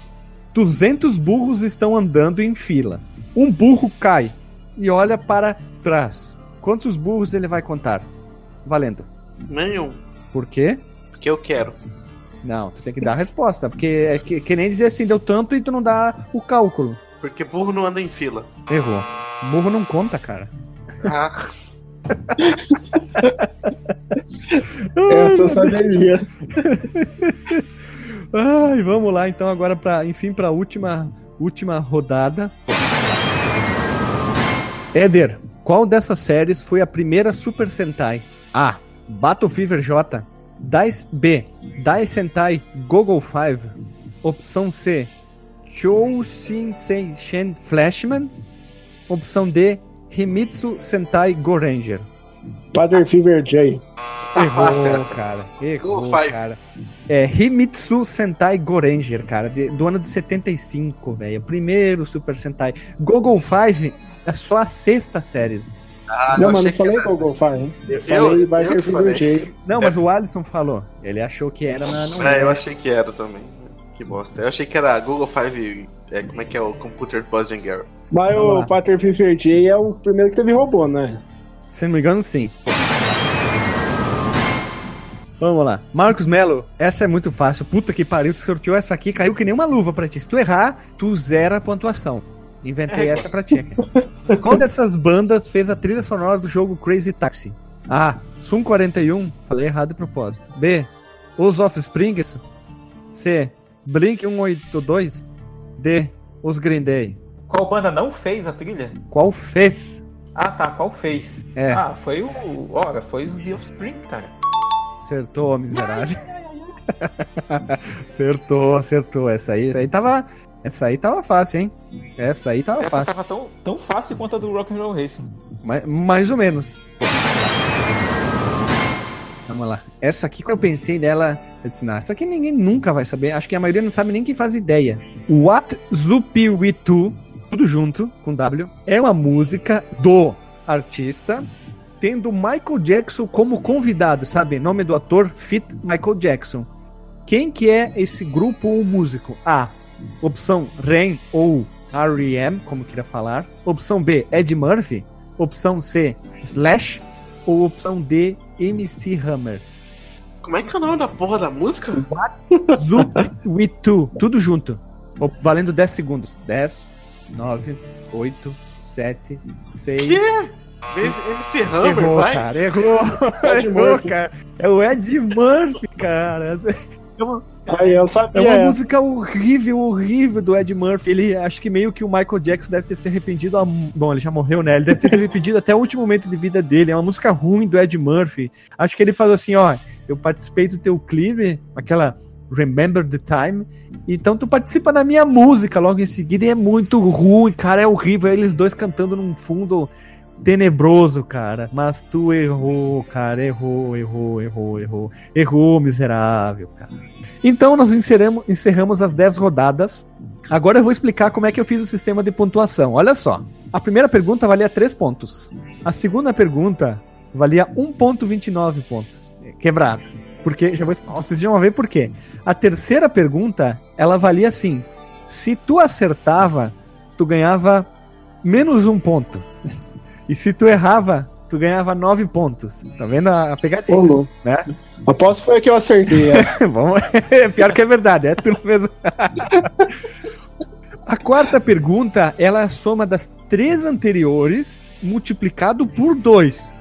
200 burros estão andando em fila. Um burro cai e olha para trás. Quantos burros ele vai contar? Valendo. Nenhum. Por quê? Porque eu quero. Não, tu tem que dar a resposta. Porque é que, que nem dizer assim, deu tanto e tu não dá o cálculo. Porque burro não anda em fila. Errou. Burro não conta, cara. Ah, Essa eu saberia. Ai, vamos lá então agora para, enfim, para última última rodada. Éder, qual dessas séries foi a primeira Super Sentai? A. Battle Fever J. Dai, B. Dai Sentai Gogol 5. Opção C. Chousin Seishen Flashman. Opção D. Himitsu Sentai Goranger. Father Fever J. tá fácil Errou, cara. Errou, Gogol Five. cara. É Himitsu Sentai Goranger, cara, de- do ano de 75, velho. Primeiro Super Sentai. Gogol 5 é só a sexta série. Ah, não, eu mas não falei era- Google Fire. Eu, Falei eu Father Fever. J. Não, mas o Alisson falou. Ele achou que era, mas não É, eu é. achei que era também. Que bosta. Eu achei que era Google Five. É, como é que é o Computer Buzzing Girl? Mas Vamos o lá. Fever J é o primeiro que teve robô, né? Se não me engano, sim. Vamos lá. Marcos Melo, essa é muito fácil. Puta que pariu, tu sorteou essa aqui, caiu que nem uma luva pra ti. Se tu errar, tu zera a pontuação. Inventei essa pra ti. Qual dessas bandas fez a trilha sonora do jogo Crazy Taxi? A. Sum 41. Falei errado de propósito. B. Os Offsprings. C. Blink 182. D. Os Green Day. Qual banda não fez a trilha? Qual fez? Ah, tá. Qual fez? É. Ah, foi o. Ora, foi o The Offspring, cara. Acertou, miserável. acertou, acertou. Essa aí, essa aí tava. Essa aí tava fácil, hein? Essa aí tava Essa fácil. tava tão, tão fácil quanto a do Rock'n'Roll Racing. Mais, mais ou menos. Vamos lá. Essa aqui, quando eu pensei nela, eu disse, não, essa aqui ninguém nunca vai saber. Acho que a maioria não sabe nem quem faz ideia. What Zupi We tudo junto, com W, é uma música do artista, tendo Michael Jackson como convidado, sabe? Nome do ator, Fit Michael Jackson. Quem que é esse grupo ou músico? A. Opção Ren ou R.E.M., como queira falar. Opção B, Ed Murphy. Opção C, Slash. Ou opção D, MC Hammer. Como é que é o nome da porra da música? Zup We Two, tudo junto. Valendo 10 segundos. 10, 9, 8, 7, 6. Que? MC Hammer, Errou, vai? cara, errou. Ed errou, cara. É o Ed Murphy, cara. É uma, Aí eu é sabia uma essa. música horrível, horrível do Ed Murphy. Ele acho que meio que o Michael Jackson deve ter se arrependido. A, bom, ele já morreu, né? Ele deve ter se arrependido até o último momento de vida dele. É uma música ruim do Ed Murphy. Acho que ele falou assim: ó, eu participei do teu clipe, aquela Remember the Time. Então tu participa da minha música logo em seguida e é muito ruim, cara, é horrível. Eles dois cantando num fundo tenebroso, cara. Mas tu errou, cara, errou, errou, errou, errou. Errou, miserável, cara. Então nós encerramos, encerramos as 10 rodadas. Agora eu vou explicar como é que eu fiz o sistema de pontuação. Olha só. A primeira pergunta valia 3 pontos. A segunda pergunta valia 1.29 pontos. Quebrado. Porque, já vou, vocês já vão ver por quê. A terceira pergunta, ela valia assim. Se tu acertava, tu ganhava menos um ponto. E se tu errava, tu ganhava nove pontos. Tá vendo a, a pegadinha? Ô, louco. Né? Aposto foi que eu acertei essa. Vamos... Pior que é verdade, é tudo mesmo. a quarta pergunta, ela é a soma das três anteriores multiplicado por 2.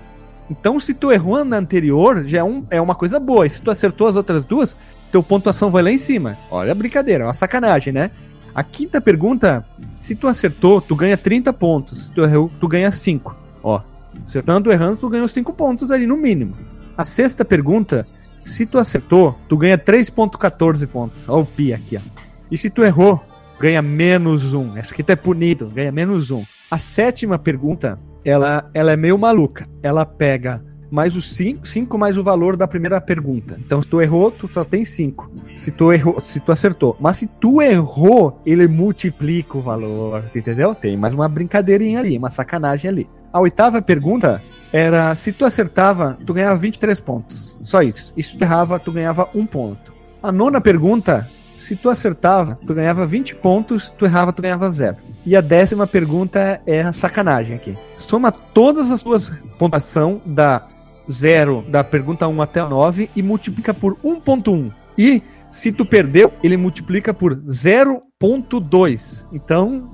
Então, se tu errou na anterior, já é, um, é uma coisa boa. E se tu acertou as outras duas, teu pontuação vai lá em cima. Olha a brincadeira, é uma sacanagem, né? A quinta pergunta, se tu acertou, tu ganha 30 pontos. Se tu errou, tu ganha 5. Ó, acertando errando, tu ganhou 5 pontos ali no mínimo. A sexta pergunta, se tu acertou, tu ganha 3.14 pontos. Ó o pi aqui, ó. E se tu errou, ganha menos 1. Essa aqui tá punido, ganha menos 1. A sétima pergunta, ela, ela é meio maluca. Ela pega mais os 5 mais o valor da primeira pergunta. Então, se tu errou, tu só tem 5. Se tu errou, se tu acertou. Mas se tu errou, ele multiplica o valor, entendeu? Tem mais uma brincadeirinha ali, uma sacanagem ali. A oitava pergunta era se tu acertava, tu ganhava 23 pontos. Só isso. E se tu errava, tu ganhava um ponto. A nona pergunta, se tu acertava, tu ganhava 20 pontos, tu errava, tu ganhava zero. E a décima pergunta é a sacanagem aqui. Soma todas as tuas pontuação da 0 da pergunta 1 até a 9 e multiplica por 1.1. E se tu perdeu, ele multiplica por 0.2. Então,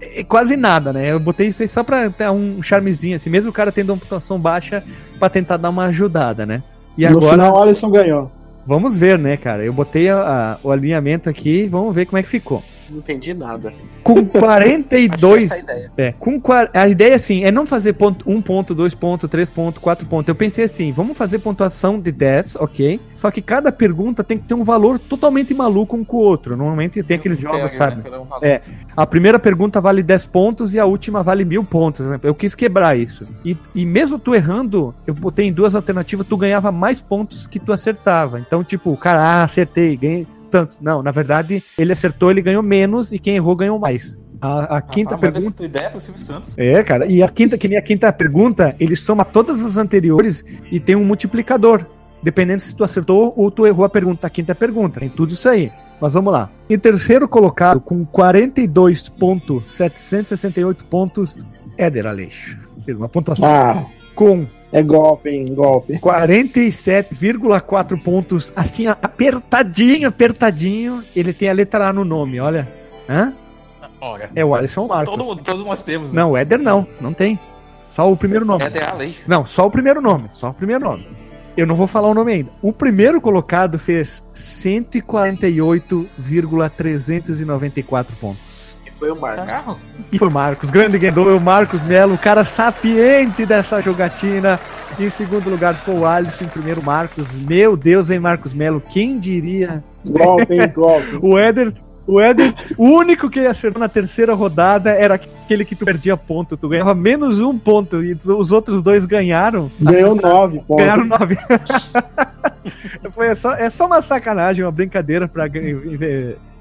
é quase nada, né? Eu botei isso aí só pra ter um charmezinho, assim, mesmo o cara tendo uma pontuação baixa, pra tentar dar uma ajudada, né? E no agora. final, o Alisson ganhou. Vamos ver, né, cara? Eu botei a, a, o alinhamento aqui, vamos ver como é que ficou. Não entendi nada. Com 42. a, ideia. É, com, a ideia assim é não fazer ponto, 1 ponto, 2 ponto, 3 ponto, 4 pontos. Eu pensei assim, vamos fazer pontuação de 10, ok? Só que cada pergunta tem que ter um valor totalmente maluco um com o outro. Normalmente tem aqueles jogos, né, sabe? Né? É, a primeira pergunta vale 10 pontos e a última vale mil pontos. Né? Eu quis quebrar isso. E, e mesmo tu errando, eu botei em duas alternativas, tu ganhava mais pontos que tu acertava. Então, tipo, cara, ah, acertei, ganhei tantos. Não, na verdade, ele acertou, ele ganhou menos e quem errou ganhou mais. A, a quinta ah, pergunta. ideia pro Silvio Santos. É, cara. E a quinta, que nem a quinta pergunta, ele soma todas as anteriores e tem um multiplicador. Dependendo se tu acertou ou tu errou a pergunta. A quinta pergunta. Tem tudo isso aí. Mas vamos lá. Em terceiro colocado, com 42.768 pontos, Éder Aleixo. Fez uma pontuação. Ah. Com é golpe, hein? Golpe. 47,4 pontos. Assim, apertadinho, apertadinho. Ele tem a letra A no nome, olha. Hã? Olha. É o Alisson Marcos. Todo, todos nós temos. Né? Não, o Éder não. Não tem. Só o primeiro nome. Éder Aleixo. Não, só o primeiro nome. Só o primeiro nome. Eu não vou falar o nome ainda. O primeiro colocado fez 148,394 pontos. Foi o Marcos. E foi o Marcos, grande ganhador, o Marcos Melo, o cara sapiente dessa jogatina. Em segundo lugar ficou o Alisson, em primeiro Marcos. Meu Deus, hein, Marcos Melo? Quem diria? Golpe, hein, golpe. o Éder o Éder, o único que acertou na terceira rodada era aquele que tu perdia ponto. Tu ganhava menos um ponto e os outros dois ganharam. Ganhou nove pontos. Ganharam nove. Foi só, é só uma sacanagem, uma brincadeira pra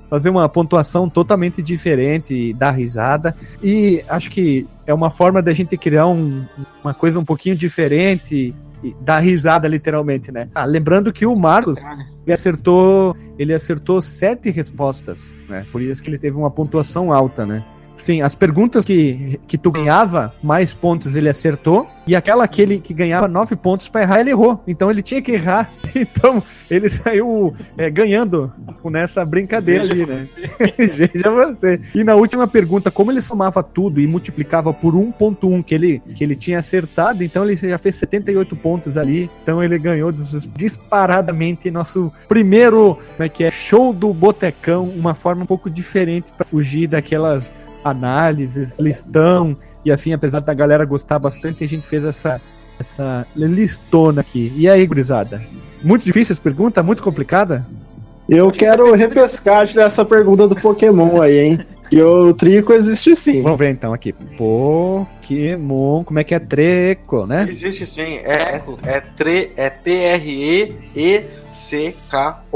fazer uma pontuação totalmente diferente dar risada. E acho que é uma forma da gente criar um, uma coisa um pouquinho diferente dar risada literalmente, né? Ah, lembrando que o Marcos ele acertou, ele acertou sete respostas, né? Por isso que ele teve uma pontuação alta, né? Sim, as perguntas que, que tu ganhava, mais pontos ele acertou. E aquela que ele que ganhava nove pontos para errar, ele errou. Então ele tinha que errar. Então ele saiu é, ganhando nessa brincadeira ali, né? Veja você. E na última pergunta, como ele somava tudo e multiplicava por 1.1 que ele, que ele tinha acertado, então ele já fez 78 pontos ali. Então ele ganhou disparadamente nosso primeiro, como é que é, show do Botecão, uma forma um pouco diferente para fugir daquelas análises, listão e afim, apesar da galera gostar bastante, a gente fez essa, essa listona aqui. E aí, gurizada? Muito difícil essa pergunta? Muito complicada? Eu quero repescagem dessa pergunta do Pokémon aí, hein? Que o Trico existe sim. Vamos ver então aqui. Pokémon, como é que é Treco, né? Existe sim. É, é, tre, é T-R-E-E-C-K-O.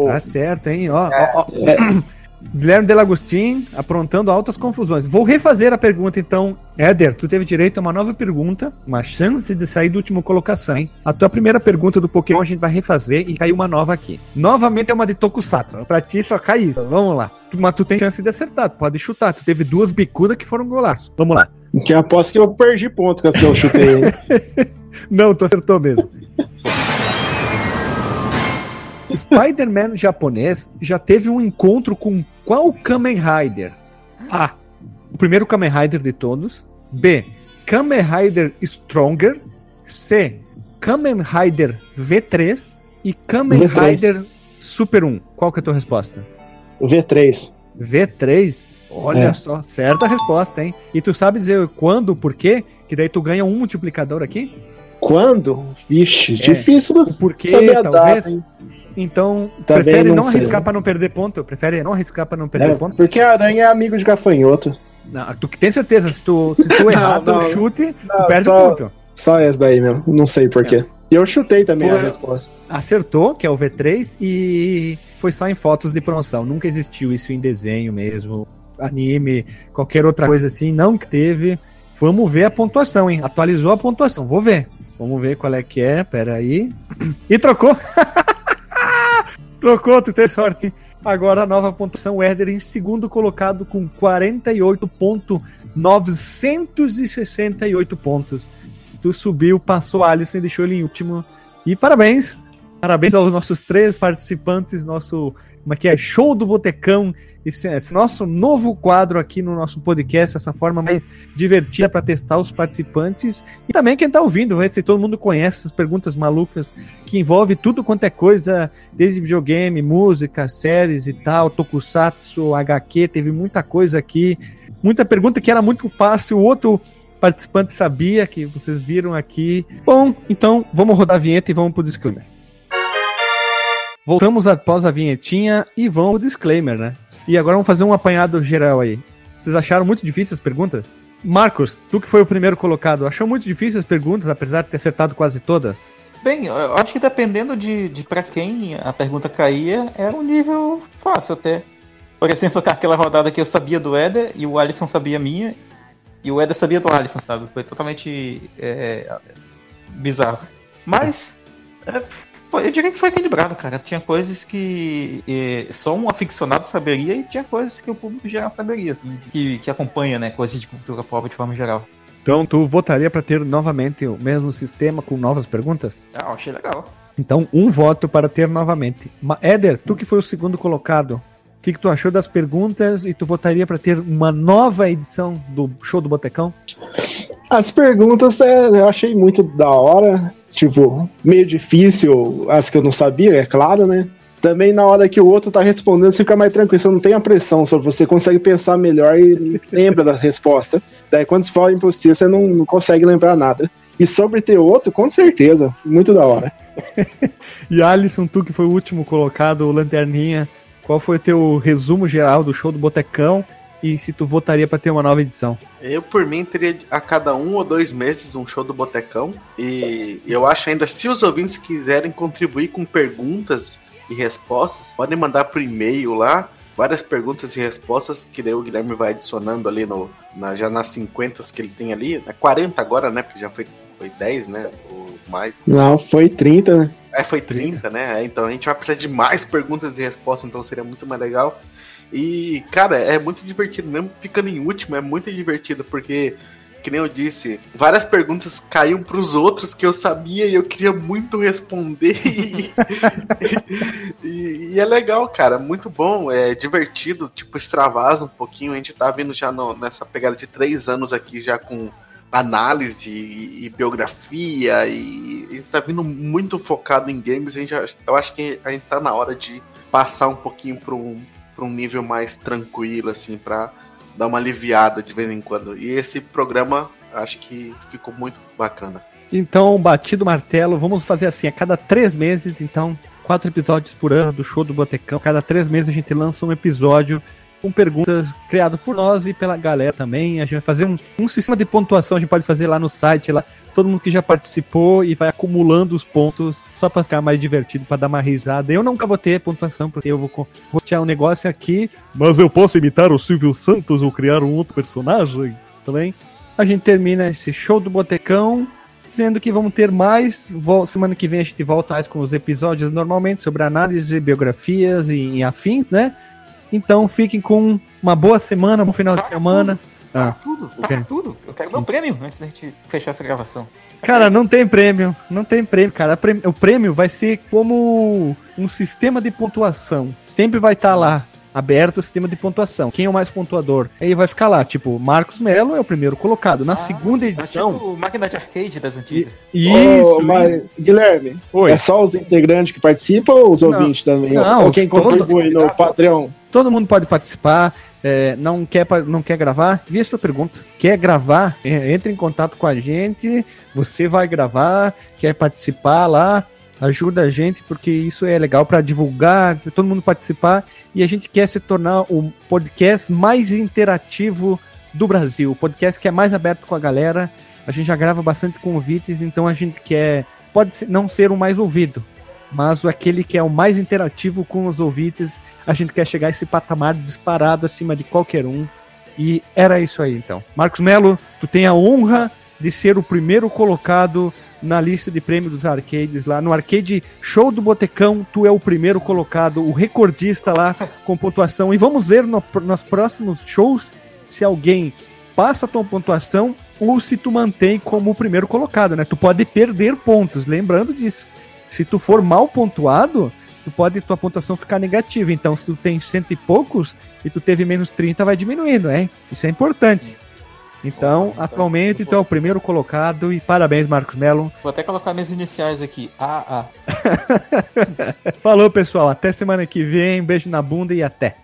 Tá certo, hein? Ó, é. ó, ó. É. Guilherme Delagostin aprontando altas confusões. Vou refazer a pergunta então. Éder, tu teve direito a uma nova pergunta, uma chance de sair do último colocação, hein? A tua primeira pergunta do Pokémon a gente vai refazer e caiu uma nova aqui. Novamente é uma de Tokusatsu. Pra ti só cai isso. Vamos lá. Mas tu tem chance de acertar, tu pode chutar. Tu teve duas bicudas que foram golaço. Vamos lá. Que aposto que eu perdi ponto com as que eu chutei. Não, tu acertou mesmo. Spider-Man japonês já teve um encontro com qual Kamen Rider? A. O primeiro Kamen Rider de todos. B. Kamen Rider Stronger, C. Kamen Rider V3 e Kamen V3. Rider Super 1. Qual que é a tua resposta? O V3. V3? Olha É. só, certa resposta, hein? E tu sabe dizer quando, por quê? Que daí tu ganha um multiplicador aqui? Quando? Vixe, É. difícil saber a talvez. data, hein? Então, Também prefere não não, arriscar pra não perder ponto? Prefere não arriscar pra não perder É, ponto? porque a aranha é amigo de gafanhoto. Não, tu que tem certeza, se tu, se tu errar Não, não. chute, tu perde só- ponto. Só essa daí mesmo. Não sei porquê. E eu chutei também Foi- a resposta. Acertou, que é o V3, e foi só em fotos de promoção. Nunca existiu isso em desenho mesmo, anime, qualquer outra coisa assim, não teve. Vamos ver a pontuação, hein? Atualizou a pontuação, vou ver. Vamos ver qual é que é, pera aí. E trocou! trocou, tu teve sorte. Agora a nova pontuação, o Herder em segundo colocado com 48.968 pontos. Tu subiu, passou a Alisson e deixou ele em último. E parabéns! Parabéns aos nossos três participantes, nosso como é que é? Show do Botecão, esse, esse nosso novo quadro aqui no nosso podcast, essa forma mais divertida para testar os participantes e também quem tá ouvindo, ver se todo mundo conhece essas perguntas malucas que envolve tudo quanto é coisa, desde videogame, música, séries e tal, tokusatsu, HQ, teve muita coisa aqui, muita pergunta que era muito fácil, o outro participante sabia que vocês viram aqui. Bom, então vamos rodar a vinheta e vamos pro disclaimer. Voltamos após a vinhetinha e vamos pro disclaimer, né? E agora vamos fazer um apanhado geral aí. Vocês acharam muito difíceis as perguntas? Marcos, tu que foi o primeiro colocado, achou muito difíceis as perguntas, apesar de ter acertado quase todas? Bem, eu acho que dependendo de, de para quem a pergunta caía, era um nível fácil até. Por exemplo, aquela rodada que eu sabia do Éder e o Alisson sabia minha, e o Éder sabia do Alisson, sabe? Foi totalmente é, bizarro. Mas é, eu diria que foi equilibrado, cara. Tinha coisas que é, só um aficionado saberia e tinha coisas que o público geral saberia, assim, que, que acompanha, né? Coisas de cultura pop de forma geral. Então, tu votaria para ter novamente o mesmo sistema com novas perguntas? Ah, achei legal. Então, um voto para ter novamente. Ma- Éder, tu que foi o segundo colocado, o que, que tu achou das perguntas e tu votaria para ter uma nova edição do Show do Botecão? As perguntas é, eu achei muito da hora. Tipo, meio difícil, as que eu não sabia, é claro, né? Também na hora que o outro tá respondendo, você fica mais tranquilo, você não tem a pressão, só você consegue pensar melhor e lembra da resposta. Daí quando se fala impossível, você não, não consegue lembrar nada. E sobre ter outro, com certeza, muito da hora. E Alisson, tu que foi o último colocado, o Lanterninha, qual foi o teu resumo geral do Show do Botecão e se tu votaria para ter uma nova edição? Eu, por mim, teria a cada um ou dois meses um show do Botecão. E eu acho ainda, se os ouvintes quiserem contribuir com perguntas e respostas, podem mandar por e-mail lá. Várias perguntas e respostas que daí o Guilherme vai adicionando ali no, na, já nas 50 que ele tem ali. É 40 agora, né? Porque já foi, foi 10, né? Ou mais. Não, foi 30, né? É, foi 30, né? É, Então a gente vai precisar de mais perguntas e respostas, então seria muito mais legal. E, cara, é muito divertido, mesmo ficando em último, é muito divertido, porque, que nem eu disse, várias perguntas caíam pros outros que eu sabia e eu queria muito responder. E, e- e é legal, cara, muito bom, é divertido, tipo, extravasa um pouquinho. A gente tá vindo já no- nessa pegada de três anos aqui, já com análise e, e biografia e gente tá vindo muito focado em games. A gente, eu acho que a gente tá na hora de passar um pouquinho para um, um nível mais tranquilo, assim, pra dar uma aliviada de vez em quando. E esse programa acho que ficou muito bacana. Então, batido martelo, vamos fazer assim, a cada três meses, então, quatro episódios por ano do Show do Botecão. Cada três meses a gente lança um episódio com perguntas criado por nós e pela galera também. A gente vai fazer um, um sistema de pontuação, a gente pode fazer lá no site, lá, todo mundo que já participou e vai acumulando os pontos só pra ficar mais divertido, pra dar uma risada. Eu nunca vou ter pontuação, porque eu vou rotear um negócio aqui, mas eu posso imitar o Silvio Santos ou criar um outro personagem também. A gente termina esse show do Botecão dizendo que vamos ter mais. Semana que vem a gente volta mais com os episódios normalmente sobre análise, biografias e, e afins, né? Então fiquem com uma boa semana, um bom final de semana. Ah, Tudo, Ok. tudo. Eu quero meu prêmio antes da gente fechar essa gravação. cara, não tem prêmio, não tem prêmio, cara. O prêmio vai ser como um sistema de pontuação. Sempre vai estar lá. aberto o sistema de pontuação. Quem é o mais pontuador? Aí vai ficar lá, tipo, Marcos Melo é o primeiro colocado. Na Ah, segunda É edição. tipo máquina de arcade das antigas. Isso, Ô, mas, Guilherme, Oi. é só os integrantes que participam ou os Não. ouvintes também? Não, ou quem todos- contribui no Patreon? Todo mundo pode participar. é, não, quer, não quer gravar? Vi a sua pergunta. Quer gravar? É, entre em contato com a gente. Você vai gravar. Quer participar lá? Ajuda a gente, porque isso é legal para divulgar, pra todo mundo participar. E a gente quer se tornar o podcast mais interativo do Brasil. O podcast que é mais aberto com a galera. A gente já grava bastante convites, então a gente quer. Pode não ser o mais ouvido, mas aquele que é o mais interativo com os ouvintes, a gente quer chegar a esse patamar disparado acima de qualquer um. E era isso aí então. Marcos Melo, tu tem a honra de ser o primeiro colocado na lista de prêmios dos arcades lá no arcade Show do Botecão, tu é o primeiro colocado, o recordista lá com pontuação. E vamos ver no, nos próximos shows se alguém passa a tua pontuação ou se tu mantém como o primeiro colocado, né? Tu pode perder pontos, lembrando disso. Se tu for mal pontuado, tu pode tua pontuação ficar negativa. Então, se tu tem cento e poucos e tu teve menos 30, vai diminuindo, hein? Isso é importante. Então, atualmente, tu é o primeiro colocado e parabéns, Marcos Melo. Vou até colocar minhas iniciais aqui. AA. Falou, pessoal. Até semana que vem. Beijo na bunda e até.